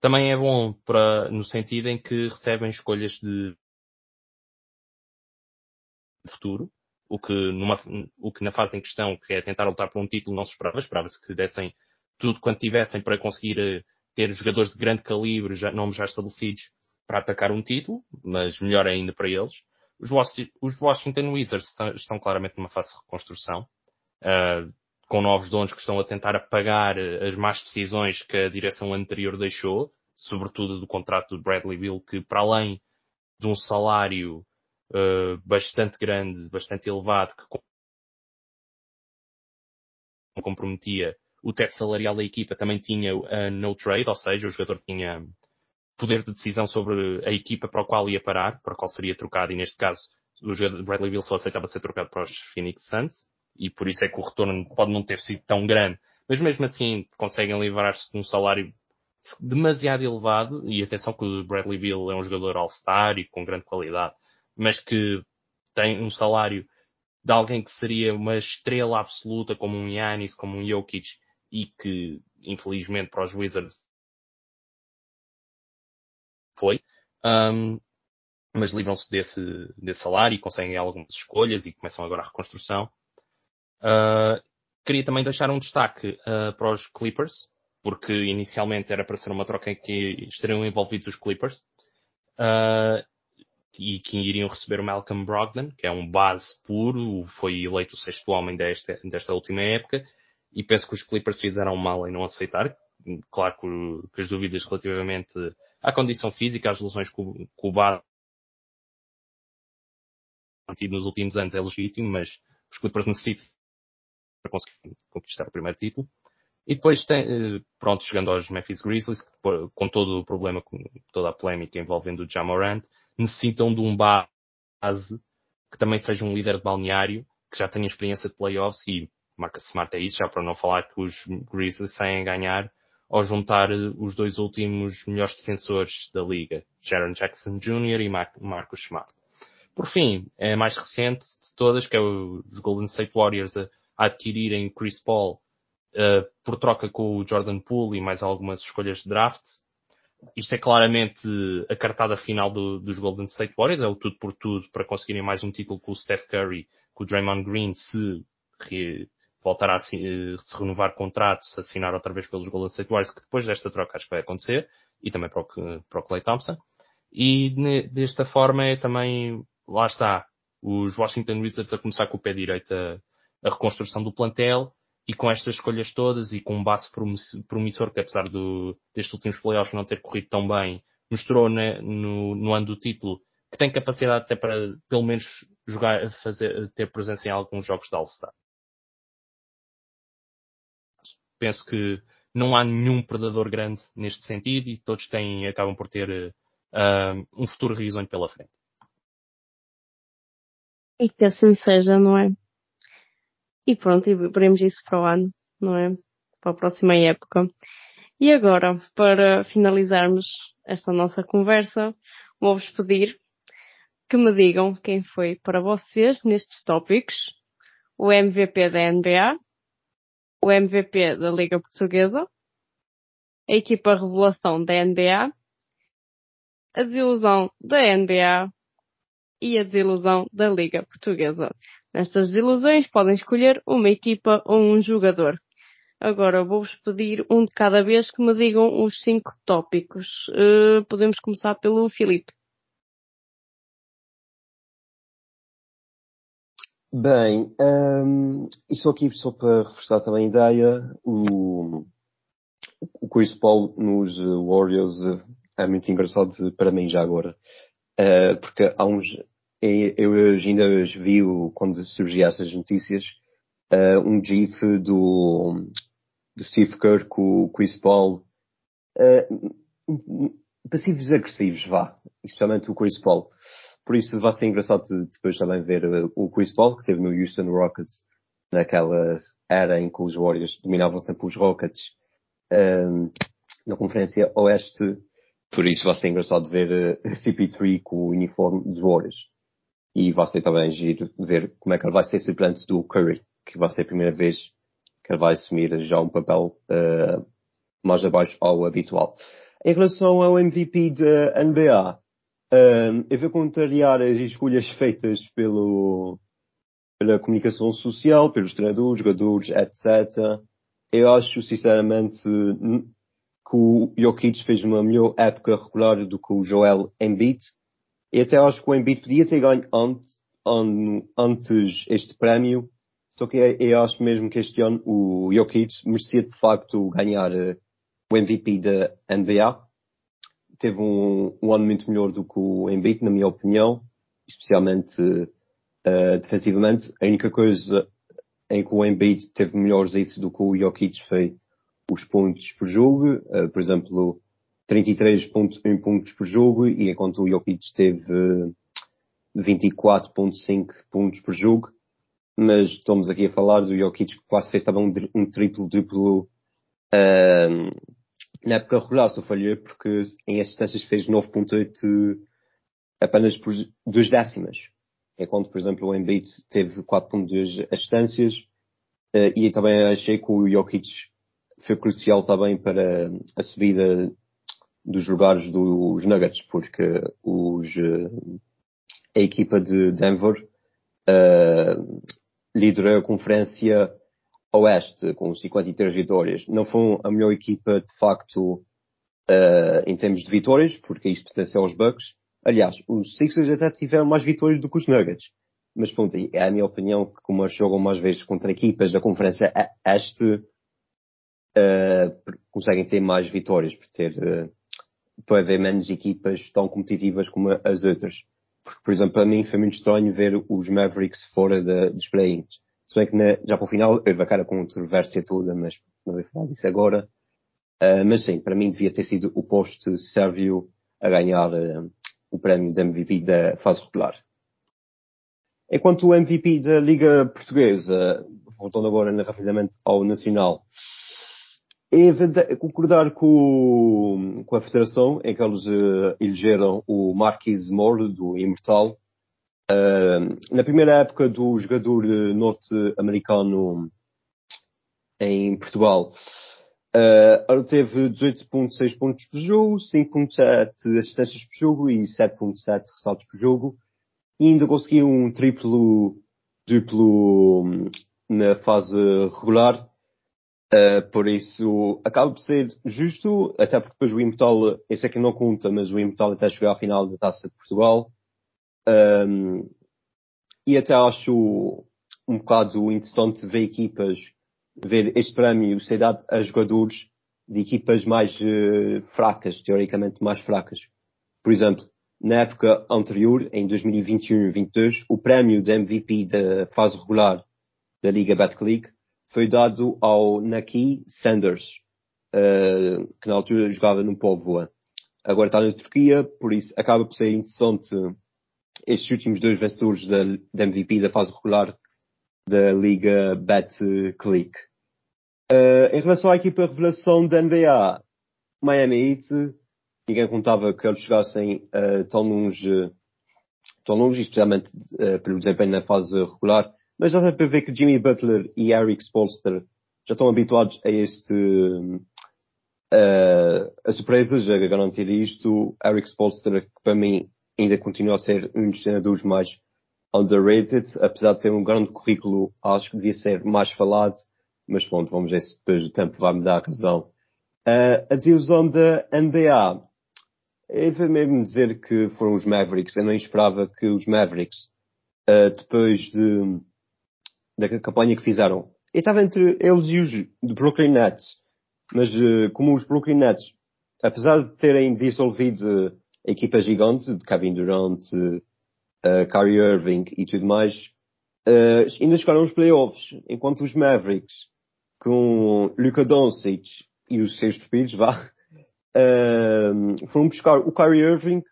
Também é bom para, no sentido em que recebem escolhas de futuro, o que, numa, o que na fase em questão, que é tentar lutar por um título, não se esperava. Esperava-se que dessem tudo quanto tivessem para conseguir eh, ter jogadores de grande calibre, já, nomes já estabelecidos, para atacar um título, mas melhor ainda para eles. Os, Washington Wizards estão, estão, claramente numa fase de reconstrução, uh, com novos donos que estão a tentar apagar eh, as más decisões que a direção anterior deixou, sobretudo do contrato do Bradley Bill, que para além de um salário uh, bastante grande, bastante elevado, que comprometia o teto salarial da equipa, também tinha uh, no trade, ou seja, o jogador tinha poder de decisão sobre a equipa para a qual ia parar, para a qual seria trocado, e neste caso o jogador Bradley Bill só aceitava ser trocado para os Phoenix Suns, e por isso é que o retorno pode não ter sido tão grande, mas mesmo assim conseguem livrar-se de um salário demasiado elevado, e atenção que o Bradley Bill é um jogador all-star e com grande qualidade, mas que tem um salário de alguém que seria uma estrela absoluta como um Yanis, como um Jokic e que infelizmente para os Wizards foi. Um, mas livram-se desse, desse salário e conseguem algumas escolhas e começam agora a reconstrução. Uh, queria também deixar um destaque uh, para os Clippers, porque inicialmente era para ser uma troca em que estariam envolvidos os Clippers. Uh, e que iriam receber o Malcolm Brogdon, que é um base puro, foi eleito o sexto homem desta, desta última época, e penso que os Clippers fizeram mal em não aceitar. Claro que, que as dúvidas relativamente à condição física, às lesões que o, o base nos últimos anos é legítimo, mas os Clippers necessitam para conseguir conquistar o primeiro título. E depois tem, eh, pronto, chegando aos Memphis Grizzlies, com todo o problema, com toda a polémica envolvendo o Jamorant, necessitam de um base que também seja um líder de balneário, que já tenha experiência de playoffs e marca Smart é isso, já para não falar que os Grizzlies saem a ganhar ao juntar os dois últimos melhores defensores da liga, Jaron Jackson Jr. e Marcus Smart. Por fim, é a mais recente de todas, que é os Golden State Warriors a, adquirirem Chris Paul uh, por troca com o Jordan Poole e mais algumas escolhas de draft isto é claramente a cartada final do, dos Golden State Warriors, é o tudo por tudo para conseguirem mais um título com o Steph Curry, com o Draymond Green, se re, voltar a se renovar contrato, se assinar outra vez pelos Golden State Warriors, que depois desta troca acho que vai acontecer, e também para o, para o Clay Thompson. E desta forma é também, lá está, os Washington Wizards a começar com o pé direito a, a reconstrução do plantel e com estas escolhas todas e com um base promissor que apesar do, destes últimos playoffs não ter corrido tão bem, mostrou né, no, no ano do título que tem capacidade até para pelo menos jogar, fazer, ter presença em alguns jogos de All-Star. Penso que não há nenhum predador grande neste sentido e todos têm, acabam por ter uh, um futuro risonho pela frente. E que assim seja, não é? E pronto, e veremos isso para o ano, não é? Para a próxima época. E agora, para finalizarmos esta nossa conversa, vou-vos pedir que me digam quem foi para vocês nestes tópicos o MVP da NBA, o MVP da Liga Portuguesa, a equipa revelação da NBA, a desilusão da NBA e a desilusão da Liga Portuguesa. Nestas desilusões podem escolher uma equipa ou um jogador. Agora vou-vos pedir um de cada vez que me digam os cinco tópicos. Uh, podemos começar pelo Filipe. Bem, um, isso aqui só para reforçar também a ideia, o, o Chris Paul nos Warriors é muito engraçado para mim já agora. Uh, porque há uns, eu ainda vi quando surgiam essas notícias, uh, um GIF do, do Steve Kerr com o Chris Paul, uh, passivos agressivos, vá, especialmente o Chris Paul. Por isso vai ser engraçado depois também ver o Chris Paul, que teve no Houston Rockets, naquela era em que os Warriors dominavam sempre os Rockets, um, na Conferência Oeste. Por isso vai ser engraçado ver uh, CP3 com o uniforme dos Warriors. E vai ser também giro ver como é que ele vai ser suplente do Curry, que vai ser a primeira vez que ele vai assumir já um papel uh, mais abaixo ao habitual. Em relação ao MVP da NBA, um, eu vou contrariar as escolhas feitas pelo, pela comunicação social, pelos treinadores, jogadores, etc. Eu acho, sinceramente, que o Jokic fez uma melhor época regular do que o Joel Embiid. E até acho que o Embiid podia ter ganho antes, antes este prémio. Só que eu acho mesmo que este ano o Jokic merecia de facto ganhar uh, o MVP da NBA teve um, um, ano muito melhor do que o Embiid, na minha opinião, especialmente uh, defensivamente. A única coisa em que o Embiid teve melhores hits do que o Jokic foi os pontos por jogo, uh, por exemplo, 33.1 pontos por jogo, e enquanto o Jokic teve 24.5 pontos por jogo. Mas estamos aqui a falar do Jokic que quase fez também um, triplo-duplo na época regular só falhou porque em assistências fez 9.8 apenas por duas décimas. Enquanto, por exemplo, o Embiid teve 4.2 assistências uh, e também achei que o Jokic foi crucial também para a subida dos lugares dos Nuggets, porque os, uh, a equipa de Denver uh, liderou a conferência Oeste, com 53 vitórias. Não foi a melhor equipa, de facto, uh, em termos de vitórias, porque isto pertence aos Bucks. Aliás, os Sixers até tiveram mais vitórias do que os Nuggets. Mas pronto, é a minha opinião que como jogam mais vezes contra equipas da Conferência Este, uh, conseguem ter mais vitórias, por ter, uh, por haver menos equipas tão competitivas como as outras. Porque, por exemplo, para mim foi muito estranho ver os Mavericks fora de, dos play-ins. Se bem que na, já para o final houve aquela controvérsia toda, mas não vou falar disso agora. Uh, mas sim, para mim devia ter sido o posto sérvio a ganhar uh, o prémio de MVP da fase regular. Enquanto o MVP da Liga Portuguesa, voltando agora rapidamente ao Nacional, é concordar com, com a Federação em que eles uh, elegeram o Marquis Moore do Imortal Uh, na primeira época do jogador norte-americano em Portugal, uh, ele teve 18.6 pontos por jogo, 5.7 assistências por jogo e 7.7 ressaltos por jogo. E ainda conseguiu um triplo duplo hum, na fase regular. Uh, por isso, acaba por ser justo, até porque depois o Impetal, esse aqui não conta, mas o Impetal até chegar à final da Taça de Portugal. Um, e até acho um bocado interessante ver equipas, ver este prémio ser dado a jogadores de equipas mais uh, fracas, teoricamente mais fracas. Por exemplo, na época anterior, em 2021-22, o prémio de MVP da fase regular da Liga Betclic foi dado ao Naki Sanders, uh, que na altura jogava no Póvoa. Agora está na Turquia, por isso acaba por ser interessante estes últimos dois vencedores da, da MVP da fase regular da Liga Betclic. Uh, em relação à equipa revelação da NBA, Miami Heat, ninguém contava que eles chegassem uh, tão longe, tão longe, especialmente uh, pelo desempenho na fase regular, mas já dá para ver que Jimmy Butler e Eric Spolster já estão habituados a este, uh, a surpresas, a garantir isto. Eric Spolster, que para mim ainda continua a ser um dos treinadores mais underrated, apesar de ter um grande currículo, acho que devia ser mais falado, mas pronto, vamos ver se depois o tempo vai me dar razão. Uh, a desilusão da NBA. Eu vou mesmo dizer que foram os Mavericks. Eu não esperava que os Mavericks, uh, depois de, da campanha que fizeram, eu estava entre eles e os do Brooklyn Nets, mas uh, como os Brooklyn Nets, apesar de terem dissolvido a equipa gigante de Kevin Durant, uh, Kyrie Irving e tudo mais, uh, ainda chegaram aos playoffs, enquanto os Mavericks, com Luka Doncic e os seus pupilos, vá, uh, foram buscar o Kyrie Irving,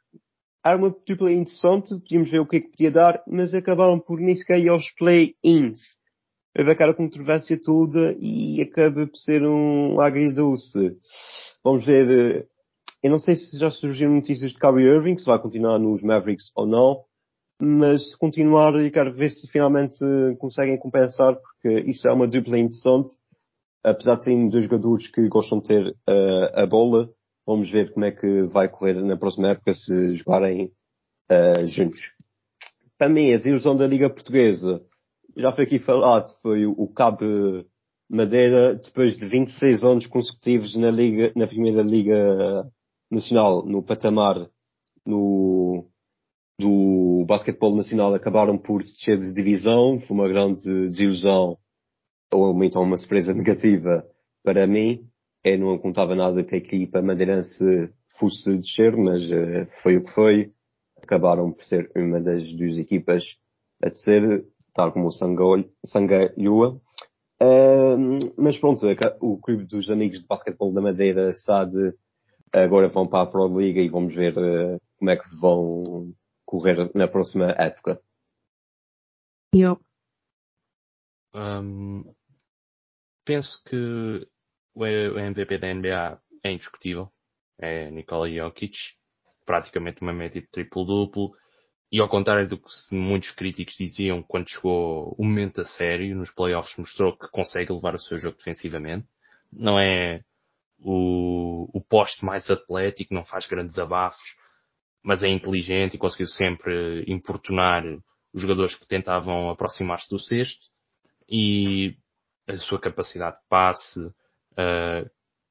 era uma dupla interessante, podíamos ver o que é que podia dar, mas acabaram por nem sequer ir aos play-ins. Houve aquela controvérsia toda e acaba por ser um agridoce. Vamos ver, eu não sei se já surgiram notícias de Kyrie Irving, se vai continuar nos Mavericks ou não, mas se continuar, eu quero ver se finalmente conseguem compensar, porque isso é uma dupla interessante. Apesar de serem dois jogadores que gostam de ter uh, a bola, vamos ver como é que vai correr na próxima época se jogarem uh, juntos. Mim, a desilusão da Liga Portuguesa, já foi aqui falado, foi o Cabo Madeira, depois de 26 anos consecutivos na, Liga, na Primeira Liga Nacional, no patamar no, do basquetebol nacional acabaram por descer de divisão, foi uma grande desilusão, ou então uma surpresa negativa para mim. Eu não contava nada que a equipa madeirense fosse descer, mas uh, foi o que foi. Acabaram por ser uma das duas equipas a descer, tal como o Sangalhua. Uh, mas pronto, o Clube dos Amigos de Basquetebol da Madeira, SAD, agora vão para a Pro Liga e vamos ver uh, como é que vão correr na próxima época. Eu. Um, penso que o MVP da NBA é indiscutível. É Nikola Jokic, praticamente uma média de triplo-duplo. E ao contrário do que muitos críticos diziam, quando chegou o momento a sério, nos playoffs mostrou que consegue levar o seu jogo defensivamente. Não é o, o poste mais atlético, não faz grandes abafos, mas é inteligente e conseguiu sempre importunar os jogadores que tentavam aproximar-se do cesto e a sua capacidade de passe,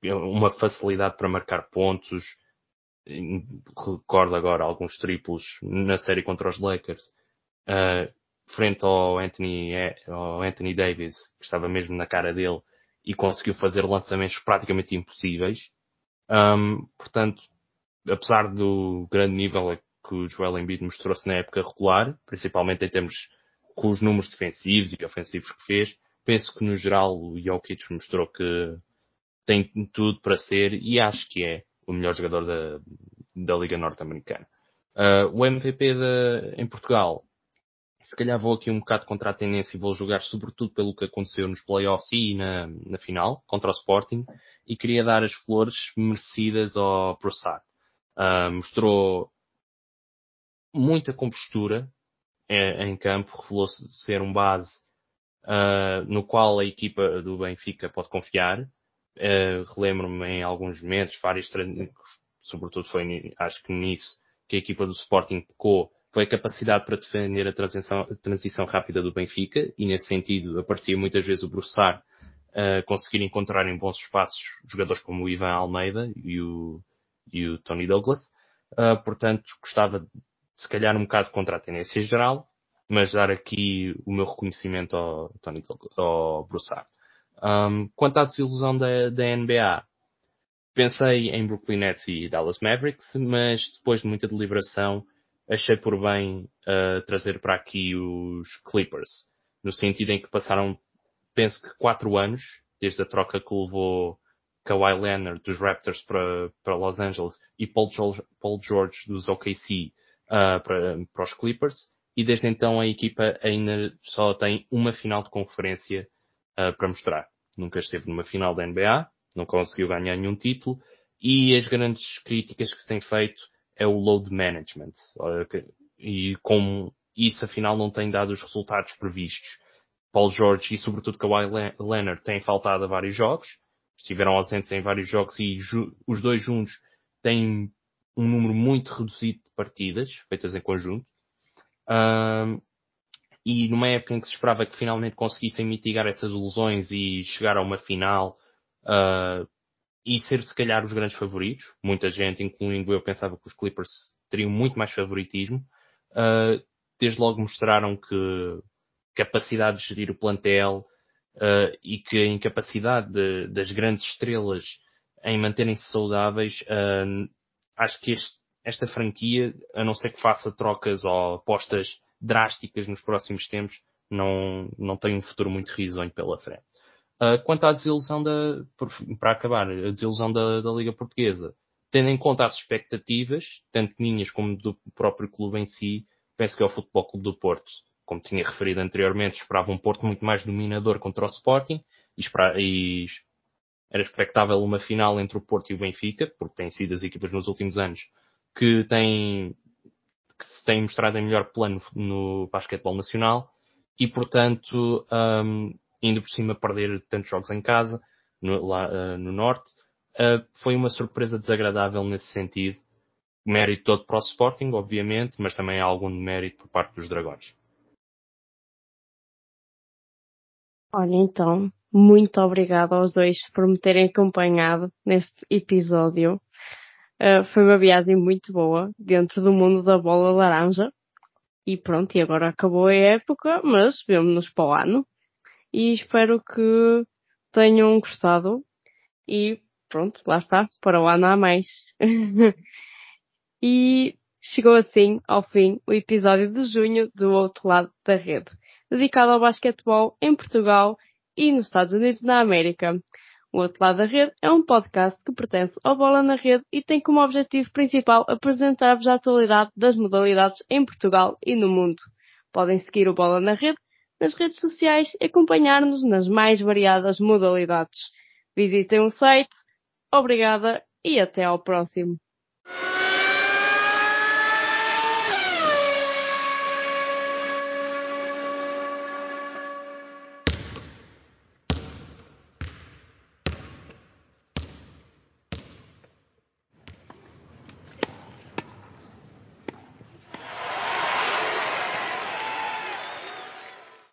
uma facilidade para marcar pontos. Recordo agora alguns triplos na série contra os Lakers, uh, frente ao Anthony, ao Anthony Davis, que estava mesmo na cara dele e conseguiu fazer lançamentos praticamente impossíveis. Um, portanto, apesar do grande nível que o Joel Embiid mostrou-se na época regular, principalmente em termos com os números defensivos e ofensivos que fez, penso que no geral o Jokic mostrou que tem tudo para ser e acho que é o melhor jogador da, da Liga Norte-Americana. Uh, o MVP de, em Portugal, se calhar vou aqui um bocado contra a tendência e vou jogar sobretudo pelo que aconteceu nos playoffs e na, na final, contra o Sporting, e queria dar as flores merecidas ao Prossat. Uh, mostrou muita compostura é, em campo, revelou-se ser um base uh, no qual a equipa do Benfica pode confiar. Uh, Relembro-me em alguns momentos, várias, sobretudo foi acho que nisso que a equipa do Sporting pecou, foi a capacidade para defender a transição, transição rápida do Benfica, e nesse sentido aparecia muitas vezes o Broussard uh, conseguir encontrar em bons espaços jogadores como o Ivan Almeida e o, e o Tony Douglas. Uh, portanto, gostava se calhar um bocado contra a tendência geral, mas dar aqui o meu reconhecimento ao Tony ao Broussard. Um, quanto à desilusão da, da NBA, pensei em Brooklyn Nets e Dallas Mavericks, mas depois de muita deliberação, achei por bem uh, trazer para aqui os Clippers, no sentido em que passaram, penso que quatro anos, desde a troca que levou Kawhi Leonard dos Raptors para, para Los Angeles e Paul George, Paul George dos OKC uh, para, para os Clippers, e desde então a equipa ainda só tem uma final de conferência uh, para mostrar. Nunca esteve numa final da NBA, não conseguiu ganhar nenhum título, e as grandes críticas que se têm feito é o load management. E como isso afinal não tem dado os resultados previstos. Paul George e sobretudo Kawhi Leonard têm faltado a vários jogos, estiveram ausentes em vários jogos e os dois juntos têm um número muito reduzido de partidas feitas em conjunto. E numa época em que se esperava que finalmente conseguissem mitigar essas lesões e chegar a uma final uh, e ser se calhar os grandes favoritos, muita gente, incluindo eu, pensava que os Clippers teriam muito mais favoritismo, uh, desde logo mostraram que capacidade de gerir o plantel uh, e que a incapacidade de, das grandes estrelas em manterem-se saudáveis, acho que este, esta franquia, a não ser que faça trocas ou apostas drásticas nos próximos tempos, não, não tem um futuro muito risonho pela frente. Uh, quanto à desilusão da, para acabar, a desilusão da, da Liga Portuguesa, tendo em conta as expectativas, tanto minhas como do próprio clube em si, penso que é o Futebol Clube do Porto. Como tinha referido anteriormente, esperava um Porto muito mais dominador contra o Sporting e, e era expectável uma final entre o Porto e o Benfica, porque têm sido as equipas nos últimos anos que têm que se têm mostrado em melhor plano no basquetebol nacional e, portanto, um, indo por cima perder tantos jogos em casa, no, lá uh, no Norte, uh, foi uma surpresa desagradável nesse sentido. Mérito todo para o Sporting, obviamente, mas também há algum mérito por parte dos Dragões. Olha, então, muito obrigada aos dois por me terem acompanhado neste episódio. Uh, foi uma viagem muito boa dentro do mundo da bola laranja. E pronto, e agora acabou a época, mas vemo-nos para o ano. E espero que tenham gostado. E pronto, lá está, para o ano há mais. e chegou assim ao fim o episódio de junho do outro lado da rede, dedicado ao basquetebol em Portugal e nos Estados Unidos da América. O Outro Lado da Rede é um podcast que pertence ao Bola na Rede e tem como objetivo principal apresentar-vos a atualidade das modalidades em Portugal e no mundo. Podem seguir o Bola na Rede nas redes sociais e acompanhar-nos nas mais variadas modalidades. Visitem o site. Obrigada e até ao próximo.